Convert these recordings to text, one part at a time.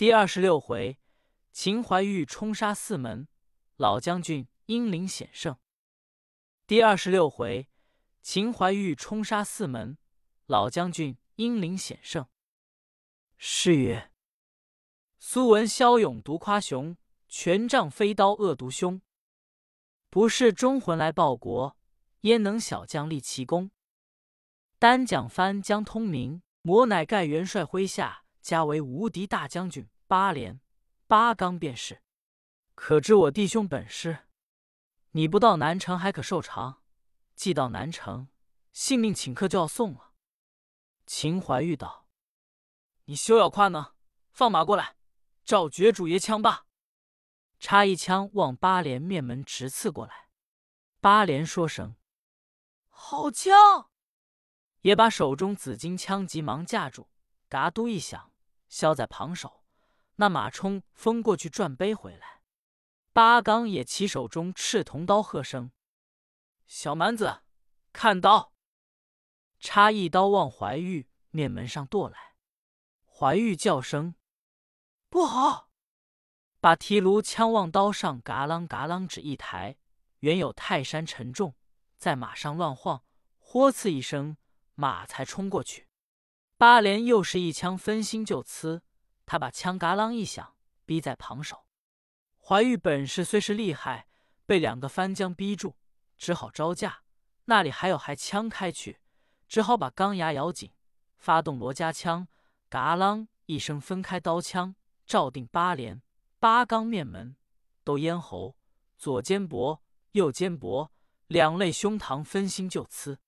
第二十六回，秦怀玉冲杀四门，老将军英灵显圣。第二十六回，秦怀玉冲杀四门，老将军英灵显圣。诗曰：“苏文骁勇独夸雄，权杖飞刀恶毒凶。不是忠魂来报国，焉能小将立奇功？单讲翻将通明，魔乃盖元帅麾下。”加为无敌大将军八连八刚便是，可知我弟兄本事？你不到南城还可受长，既到南城，性命顷刻就要送了。秦怀玉道：“你休要夸呢，放马过来，照绝主爷枪罢。”插一枪往八连面门直刺过来。八连说声：“好枪！”也把手中紫金枪急忙架住，嘎嘟一响。削在旁手，那马冲风过去转背回来。八刚也起手中赤铜刀，喝声：“小蛮子，看刀！”插一刀往怀玉面门上剁来。怀玉叫声：“不好！”把提炉枪往刀上嘎啷嘎啷指一抬，原有泰山沉重，在马上乱晃，豁刺一声，马才冲过去。八连又是一枪分心就刺，他把枪嘎啷一响，逼在旁手。怀玉本事虽是厉害，被两个翻将逼住，只好招架。那里还有还枪开去，只好把钢牙咬紧，发动罗家枪，嘎啷一声分开刀枪，照定八连八钢面门，都咽喉、左肩膊、右肩膊两肋胸膛分心就刺。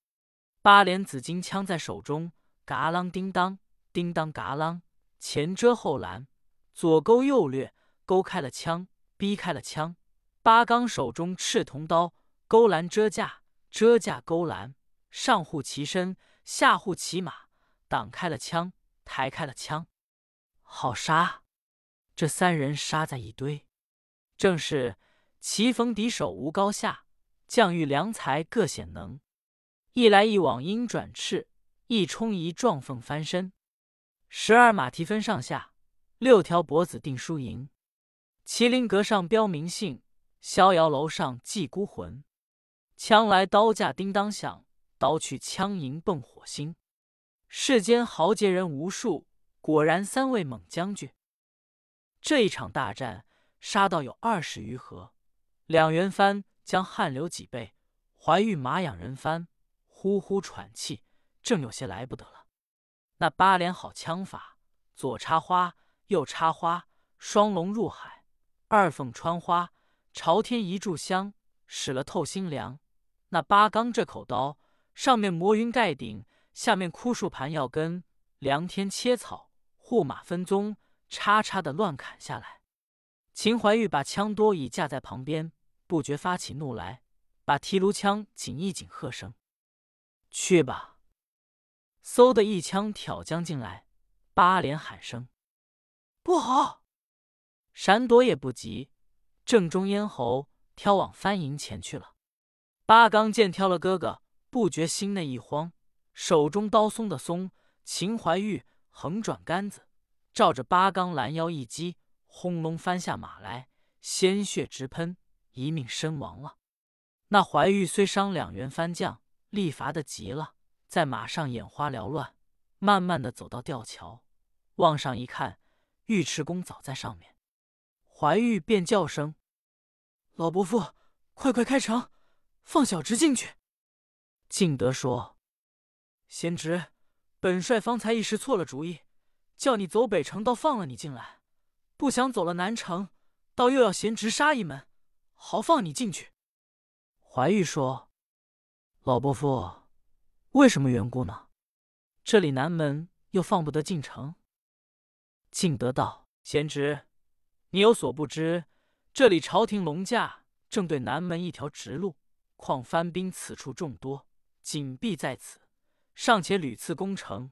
八连紫金枪在手中。嘎啷叮当，叮当嘎啷，前遮后拦，左勾右掠，勾开了枪，逼开了枪。八刚手中赤铜刀，勾拦遮架，遮架勾拦，上护其身，下护其马，挡开了枪，抬开了枪。好杀！这三人杀在一堆，正是棋逢敌手无高下，将遇良才各显能。一来一往鹰转翅。一冲一撞，凤翻身；十二马蹄分上下，六条脖子定输赢。麒麟阁上标明姓，逍遥楼上祭孤魂。枪来刀架叮当响，刀去枪营迸火星。世间豪杰人无数，果然三位猛将军。这一场大战，杀到有二十余合。两员番将汗流几倍，怀玉马仰人翻，呼呼喘气。正有些来不得了，那八连好枪法，左插花，右插花，双龙入海，二凤穿花，朝天一炷香，使了透心凉。那八刚这口刀，上面磨云盖顶，下面枯树盘要根，量天切草，护马分鬃，叉叉的乱砍下来。秦怀玉把枪多已架在旁边，不觉发起怒来，把提炉枪紧一紧，喝声：“去吧！”嗖的一枪挑将进来，八连喊声：“不好！”闪躲也不及，正中咽喉，挑往翻营前去了。八刚见挑了哥哥，不觉心内一慌，手中刀松的松。秦怀玉横转杆子，照着八刚拦腰一击，轰隆翻下马来，鲜血直喷，一命身亡了。那怀玉虽伤两员番将，力乏的极了。在马上眼花缭乱，慢慢的走到吊桥，往上一看，尉迟恭早在上面。怀玉便叫声：“老伯父，快快开城，放小侄进去。”敬德说：“贤侄，本帅方才一时错了主意，叫你走北城，倒放了你进来。不想走了南城，倒又要贤侄杀一门，好放你进去。”怀玉说：“老伯父。”为什么缘故呢？这里南门又放不得进城。敬德道：“贤侄，你有所不知，这里朝廷龙驾正对南门一条直路，况番兵此处众多，紧闭在此，尚且屡次攻城。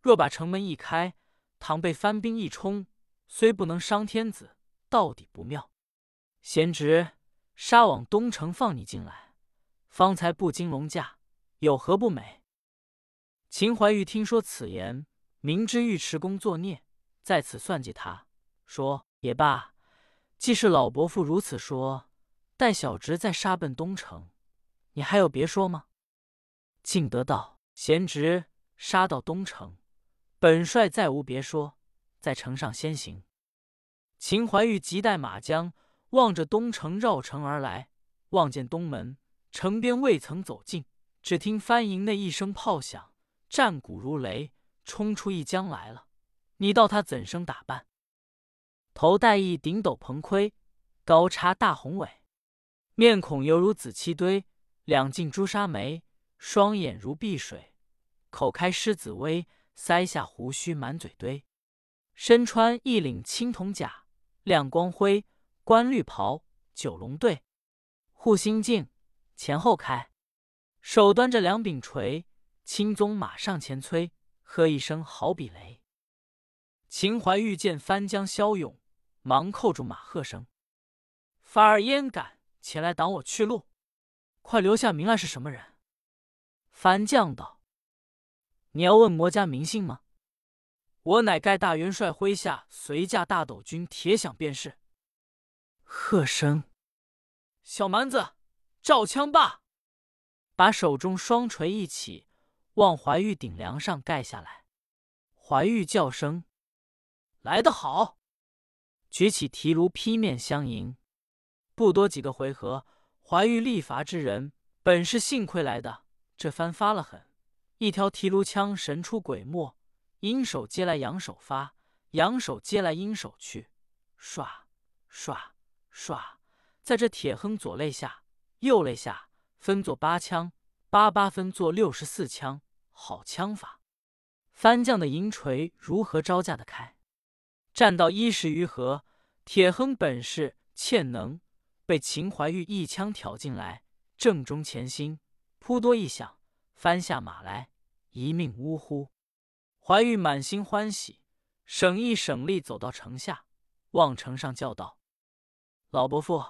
若把城门一开，倘被番兵一冲，虽不能伤天子，到底不妙。贤侄，杀往东城放你进来，方才不经龙驾，有何不美？”秦怀玉听说此言，明知尉迟恭作孽，在此算计他，说：“也罢，既是老伯父如此说，待小侄再杀奔东城，你还有别说吗？”敬德道：“贤侄杀到东城，本帅再无别说，在城上先行。”秦怀玉急带马缰，望着东城绕城而来，望见东门城边未曾走近，只听翻营内一声炮响，战鼓如雷，冲出一将来了。你道他怎生打扮？头戴一顶斗篷盔，高插大红尾，面孔犹如紫漆堆，两靭朱砂眉，双眼如碧水，口开狮子威，腮下胡须满嘴堆，身穿一领青铜甲。亮光辉，冠绿袍，九龙队，护心镜，前后开，手端着两柄锤，青鬃马上前催，喝一声好比雷。秦淮玉见翻江骁勇，忙扣住马喝声：“范儿焉敢前来挡我去路？快留下名来是什么人？”翻将道：“你要问魔家名姓吗？”我乃盖大元帅麾下随驾大斗军铁响便是。喝声，小蛮子，照枪罢！把手中双锤一起，往怀玉顶梁上盖下来。怀玉叫声：“来得好！”举起提炉劈面相迎。不多几个回合，怀玉力伐之人本是幸亏来的，这番发了狠，一条提炉枪神出鬼没。阴手接来，阳手发；阳手接来，阴手去。唰唰唰，在这铁亨左肋下、右肋下分作八枪，八八分作六十四枪，好枪法！番将的银锤如何招架得开？战到一十余合，铁亨本事欠能，被秦怀玉一枪挑进来，正中前心，扑多一响，翻下马来，一命呜呼。怀玉满心欢喜，省一省力走到城下，望城上叫道：“老伯父，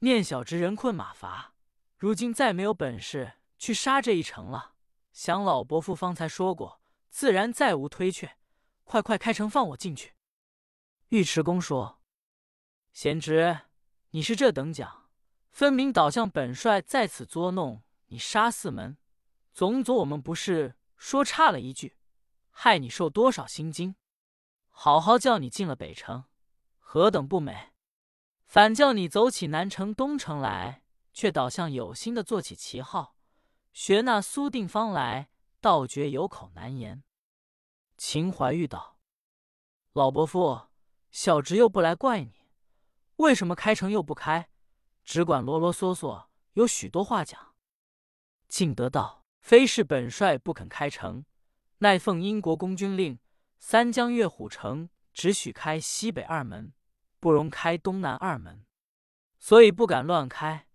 念小侄人困马乏，如今再没有本事去杀这一城了。想老伯父方才说过，自然再无推却。快快开城放我进去。”尉迟恭说：“贤侄，你是这等讲，分明倒向本帅在此作弄你杀四门，总总我们不是说差了一句。”害你受多少心惊！好好叫你进了北城，何等不美！反叫你走起南城、东城来，却倒像有心的做起旗号，学那苏定方来，倒觉有口难言。秦怀玉道：“老伯父，小侄又不来怪你，为什么开城又不开，只管啰啰嗦嗦，有许多话讲。”敬德道：“非是本帅不肯开城。”乃奉英国公军令，三江越虎城只许开西北二门，不容开东南二门，所以不敢乱开。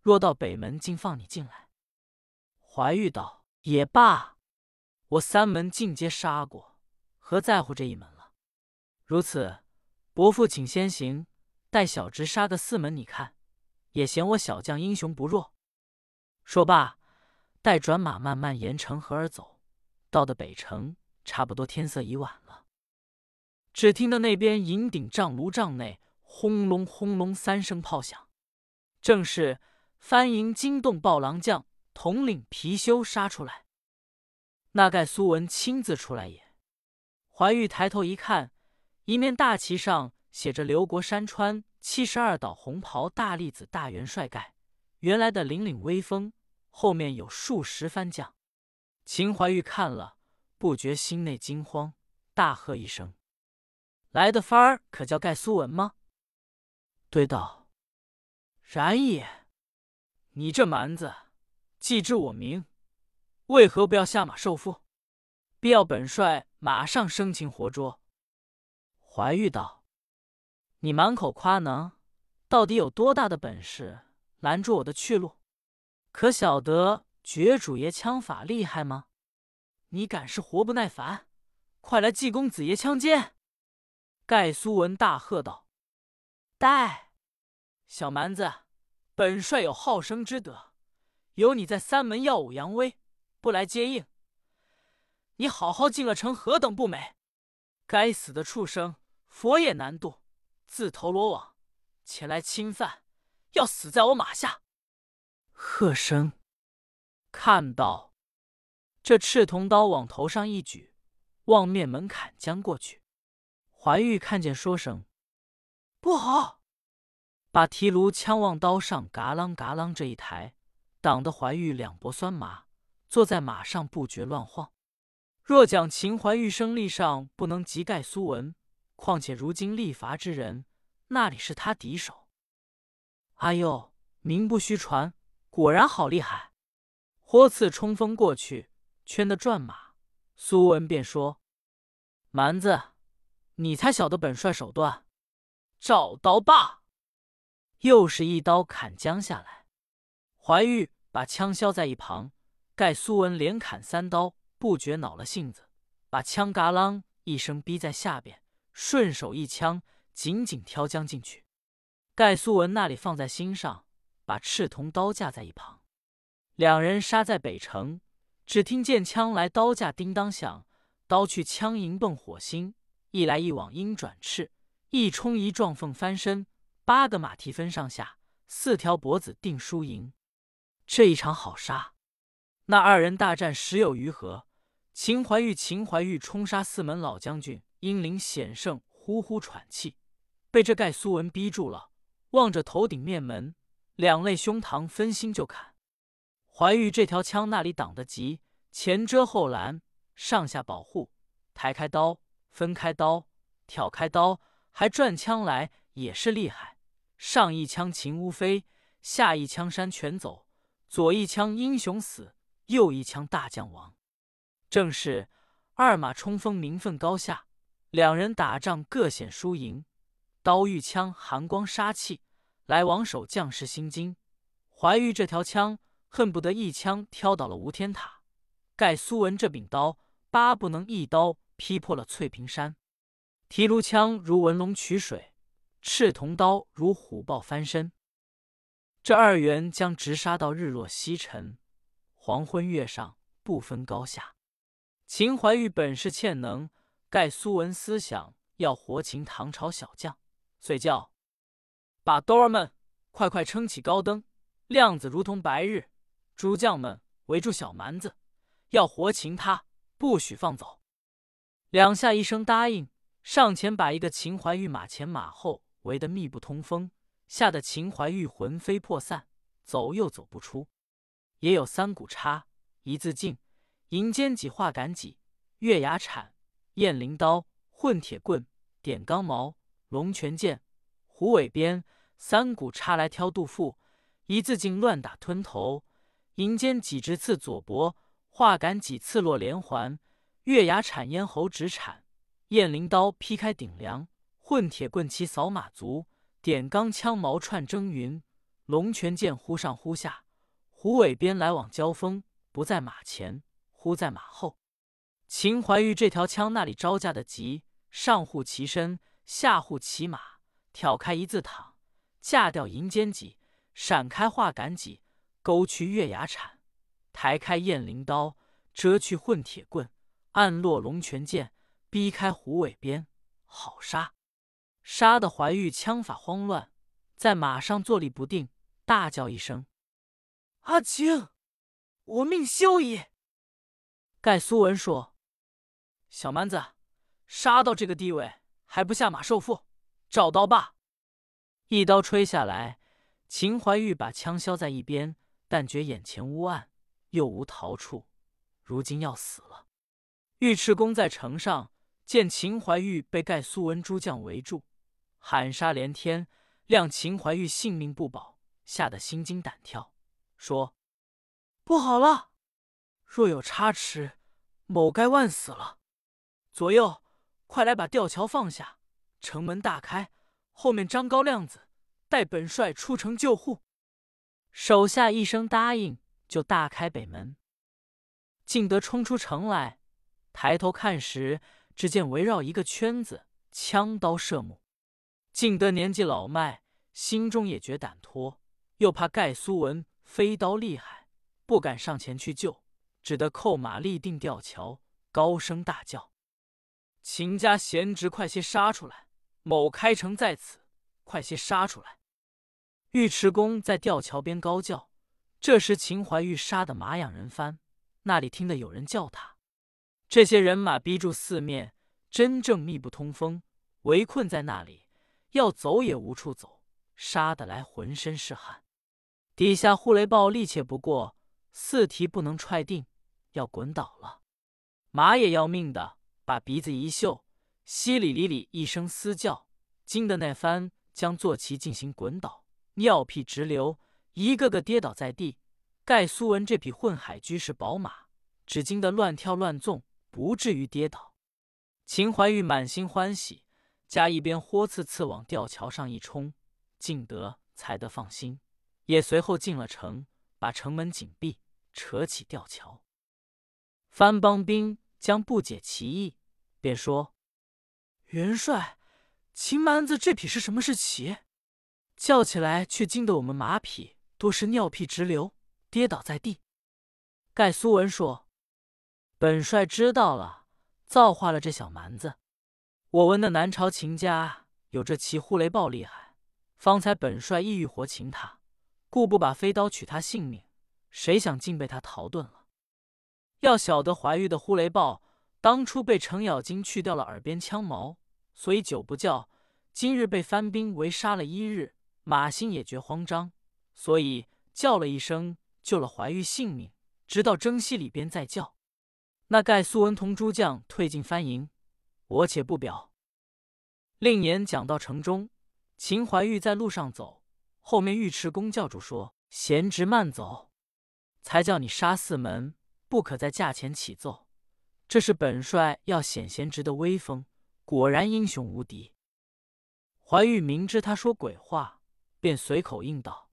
若到北门，竟放你进来。怀玉道：“也罢，我三门尽皆杀过，何在乎这一门了？如此，伯父请先行，待小侄杀个四门，你看，也嫌我小将英雄不弱。”说罢，待转马慢慢沿城河而走。到的北城，差不多天色已晚了。只听得那边银顶帐炉帐内轰隆轰隆三声炮响，正是翻营惊动暴狼将，统领貔貅杀出来。那盖苏文亲自出来也。怀玉抬头一看，一面大旗上写着“刘国山川七十二岛红袍大栗子大元帅盖”，原来的凛凛威风，后面有数十番将。秦怀玉看了，不觉心内惊慌，大喝一声：“来的番儿可叫盖苏文吗？”对道：“然也。你这蛮子，既知我名，为何不要下马受缚？必要本帅马上生擒活捉。”怀玉道：“你满口夸能，到底有多大的本事拦住我的去路？可晓得？”绝主爷枪法厉害吗？你敢是活不耐烦？快来济公子爷枪尖！盖苏文大喝道：“待小蛮子，本帅有好生之德，有你在三门耀武扬威，不来接应，你好好进了城，何等不美！该死的畜生，佛也难渡，自投罗网，前来侵犯，要死在我马下。喝声，看到这赤铜刀往头上一举，望面门槛将过去。怀玉看见，说声不好，把提炉枪往刀上嘎啷嘎啷这一抬，挡得怀玉两脖酸麻，坐在马上不觉乱晃。若讲秦怀玉生力上不能及盖苏文，况且如今力伐之人，那里是他敌手？哎呦，名不虚传，果然好厉害！豁刺冲锋过去，圈的转马。苏文便说：“蛮子，你才晓得本帅手段，找刀罢！”又是一刀砍将下来。怀玉把枪削在一旁，盖苏文连砍三刀。不觉恼了性子，把枪嘎啷一声逼在下边，顺手一枪紧紧挑将进去。盖苏文那里放在心上，把赤铜刀架在一旁。两人杀在北城，只听见枪来刀架叮当响，刀去枪迎迸火星，一来一往鹰转翅，一冲一撞凤翻身，八个马蹄分上下，四条脖子定输赢。这一场好杀，那二人大战十有余合。秦怀玉，秦怀玉冲杀四门老将军，英灵险胜，呼呼喘气，被这盖苏文逼住了，望着头顶面门，两肋胸膛分心就砍。怀玉这条枪那里挡得急，前遮后拦，上下保护，抬开刀，分开刀，挑开刀，还转枪来，也是厉害。上一枪秦乌飞，下一枪山泉走，左一枪英雄死，右一枪大将亡。正是二马冲锋，名分高下；两人打仗各显输赢。刀遇枪，寒光杀气，来往手将士心惊。怀玉这条枪，恨不得一枪挑倒了吴天塔。盖苏文这柄刀，巴不能一刀劈破了翠屏山。提炉枪如文龙取水，赤铜刀如虎豹翻身。这二员将直杀到日落西沉，黄昏月上，不分高下。秦怀玉本是欠能，盖苏文思想要活擒唐朝小将，遂叫把兜儿们快快撑起高灯，亮子如同白日。诸将们围住小蛮子，要活擒他，不许放走。两下一声答应，上前把一个秦怀玉马前马后围得密不通风，吓得秦怀玉魂飞魄散，走又走不出。也有三股叉，一字镜。银尖戟、画杆戟、月牙铲、雁翎刀、混铁棍、点钢矛、龙泉剑、虎尾鞭，三股叉来挑肚腹，一字镜乱打吞头，银尖戟直刺左脖，画杆戟刺落连环，月牙铲咽喉直铲，雁翎刀劈开顶梁，混铁棍齐扫马足，点钢枪毛串蒸云，龙泉剑忽上忽下，虎尾鞭来往交锋，不在马前。忽在马后，秦怀玉这条枪那里招架的急，上护其身，下护其马，挑开一字躺，架掉银尖戟，闪开画杆戟，勾去月牙铲，抬开雁翎刀，遮去混铁棍，暗落龙泉剑，逼开虎尾鞭，好杀！杀得怀玉枪法慌乱，在马上坐立不定，大叫一声：“阿青，我命休矣！”盖苏文说：“小蛮子，杀到这个地位还不下马受缚？找刀吧！”一刀吹下来，秦怀玉把枪削在一边，但觉眼前乌暗，又无逃处，如今要死了。尉迟恭在城上见秦怀玉被盖苏文诸将围住，喊杀连天，谅秦怀玉性命不保，吓得心惊胆跳，说：“不好了！”若有差池，某该万死了。左右，快来把吊桥放下，城门大开，后面张高亮子带本帅出城救护。手下一声答应，就大开北门。敬德冲出城来，抬头看时，只见围绕一个圈子，枪刀射目。敬德年纪老迈，心中也觉胆脱，又怕盖苏文飞刀厉害，不敢上前去救。只得扣马立定吊桥，高声大叫：“秦家贤侄，快些杀出来！某开城在此，快些杀出来！”尉迟恭在吊桥边高叫。这时秦怀玉杀得马仰人翻，那里听得有人叫他。这些人马逼住四面，真正密不通风，围困在那里，要走也无处走，杀得来浑身是汗。底下护雷豹力气不过，四蹄不能踹定，要滚倒了。马也要命的，把鼻子一嗅，稀里里里一声嘶叫，惊得那番将坐骑进行滚倒，尿屁直流。一个个跌倒在地，盖苏文这匹混海居士宝马，只惊得乱跳乱纵，不至于跌倒。秦怀玉满心欢喜，加一边豁刺刺往吊桥上一冲，进得才得放心，也随后进了城，把城门紧闭，扯起吊桥。番邦兵将不解其意，便说：“元帅，秦蛮子这匹是什么是骑？叫起来却惊得我们马匹。”多是尿屁直流，跌倒在地。盖苏文说：“本帅知道了，造化了这小蛮子。我闻那南朝秦家有这骑呼雷豹厉害，方才本帅意欲活擒他，故不把飞刀取他性命。谁想竟被他逃遁了。要晓得怀玉的呼雷豹当初被程咬金去掉了耳边枪毛，所以久不叫。今日被番兵围杀了一日，马心也觉慌张。”所以叫了一声，救了怀玉性命，直到征西里边再叫。那盖苏文同诸将退进番营，我且不表。另言讲到城中，秦怀玉在路上走，后面尉迟恭叫住说：“贤侄慢走，才叫你杀四门，不可在驾前起奏。这是本帅要显贤侄的威风，果然英雄无敌。”怀玉明知他说鬼话，便随口应道。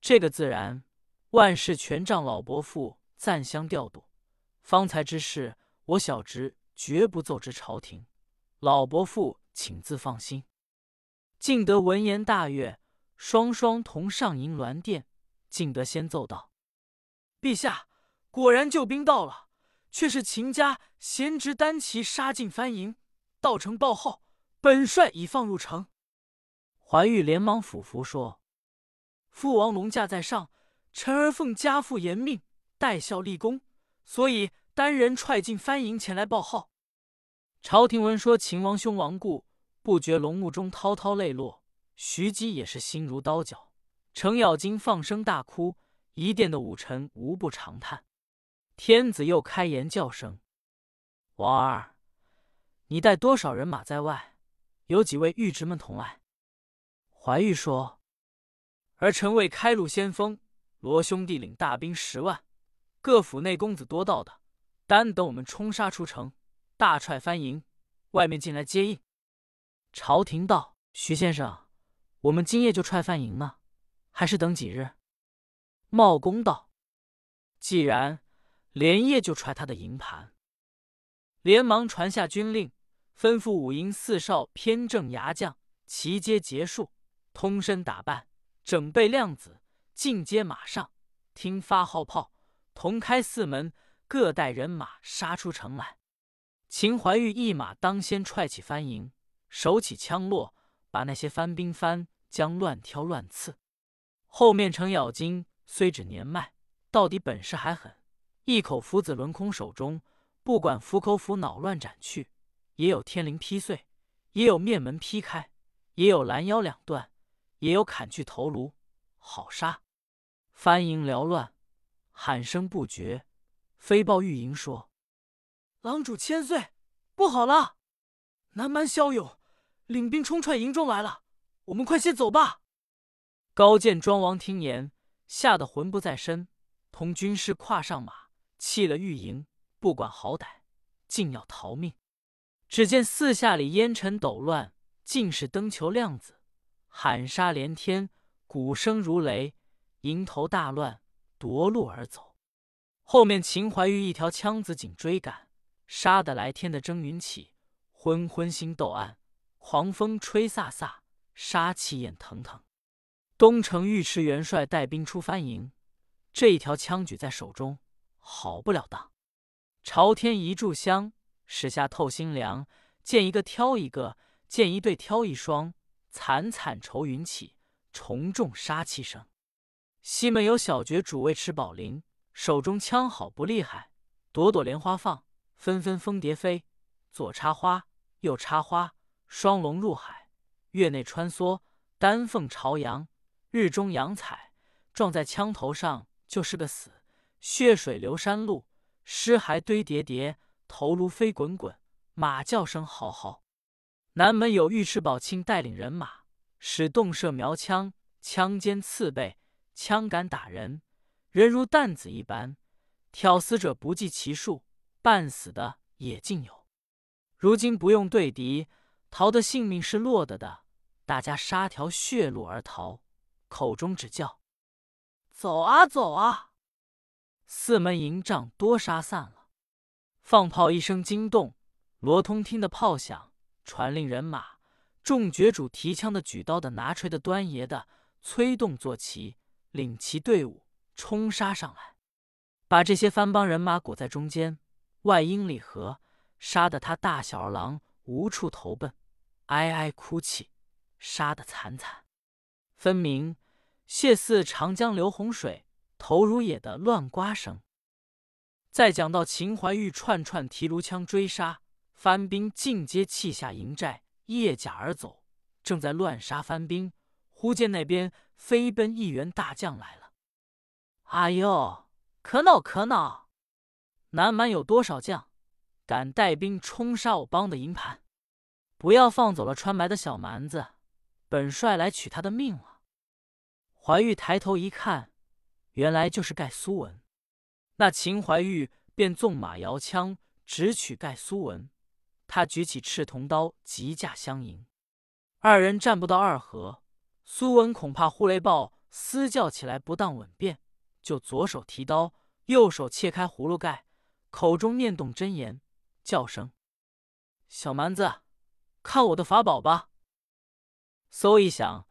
这个自然，万事全仗老伯父暂相调度。方才之事，我小侄绝不奏知朝廷。老伯父请自放心。敬德闻言大悦，双双同上银銮殿。敬德先奏道：“陛下，果然救兵到了，却是秦家贤侄单骑杀进番营，到城报号，本帅已放入城。”怀玉连忙俯伏说。父王龙驾在上，臣儿奉家父严命，代孝立功，所以单人踹进番营前来报号。朝廷闻说秦王兄亡故，不觉龙目中滔滔泪落。徐姬也是心如刀绞，程咬金放声大哭，一殿的武臣无不长叹。天子又开言叫声：“王儿，你带多少人马在外？有几位御侄们同来？”怀玉说。儿臣为开路先锋，罗兄弟领大兵十万，各府内公子多到的，单等我们冲杀出城，大踹翻营，外面进来接应。朝廷道：“徐先生，我们今夜就踹翻营呢，还是等几日？”茂公道：“既然连夜就踹他的营盘。”连忙传下军令，吩咐五营四少偏正牙将齐皆结束，通身打扮。整备亮子，进阶马上，听发号炮，同开四门，各带人马杀出城来。秦怀玉一马当先踹起番营，手起枪落，把那些番兵番将乱挑乱刺。后面程咬金虽只年迈，到底本事还狠，一口斧子轮空手中，不管斧口斧脑乱斩去，也有天灵劈碎，也有面门劈开，也有拦腰两断。也有砍去头颅，好杀！翻营缭乱，喊声不绝。飞豹御营说：“狼主千岁，不好了！南蛮骁勇领兵冲踹营中来了，我们快些走吧！”高见庄王听言，吓得魂不在身，同军士跨上马，弃了御营，不管好歹，竟要逃命。只见四下里烟尘抖乱，尽是灯球亮子。喊杀连天，鼓声如雷，营头大乱，夺路而走。后面秦怀玉一条枪子紧追赶，杀得来天的蒸云起，昏昏星斗暗，狂风吹飒飒，杀气焰腾腾。东城尉迟元帅带兵出番营，这一条枪举在手中，好不了当。朝天一炷香，时下透心凉，见一个挑一个，见一对挑一双。惨惨愁云起，重重杀气声。西门有小绝主尉迟宝林，手中枪好不厉害，朵朵莲花放，纷纷蜂蝶飞，左插花，右插花，双龙入海，月内穿梭，丹凤朝阳，日中阳彩，撞在枪头上就是个死，血水流山路，尸骸堆叠叠，头颅飞滚滚，马叫声嚎嚎。南门有尉迟宝庆带领人马，使动射苗枪，枪尖刺背。枪杆打人，人如弹子一般，挑死者不计其数，半死的也尽有。如今不用对敌，逃的性命是落得的，大家杀条血路而逃，口中只叫：“走啊，走啊！”四门营帐多杀散了。放炮一声惊动，罗通听的炮响，传令人马，众绝主提枪的、举刀的、拿锤的、端爷的，催动坐骑。领其队伍冲杀上来，把这些番邦人马裹在中间，外阴里合，杀得他大小二郎无处投奔，哀哀哭泣，杀得惨惨，分明谢似长江流洪水，投如野的乱刮声。再讲到秦怀玉串串提炉枪追杀番兵，尽皆弃下营寨，夜甲而走，正在乱杀番兵，忽见那边。飞奔一员大将来了！哎呦，可恼可恼！南蛮有多少将敢带兵冲杀我帮的营盘？不要放走了穿白的小蛮子，本帅来取他的命了！怀玉抬头一看，原来就是盖苏文。那秦怀玉便纵马摇枪，直取盖苏文。他举起赤铜刀，急驾相迎。二人战不到二合。苏文恐怕呼雷豹嘶叫起来不当稳便，就左手提刀，右手切开葫芦盖，口中念动真言，叫声：“小蛮子，看我的法宝吧！”嗖一响，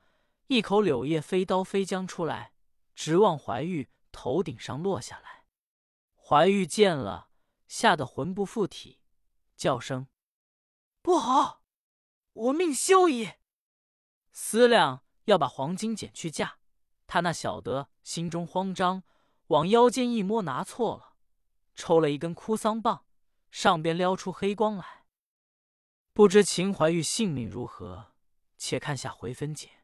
一口柳叶飞刀飞将出来，直往怀玉头顶上落下来。怀玉见了，吓得魂不附体，叫声：“不好，我命休矣！”思量。要把黄金捡去嫁，他那晓得心中慌张，往腰间一摸，拿错了，抽了一根哭丧棒，上边撩出黑光来。不知秦怀玉性命如何？且看下回分解。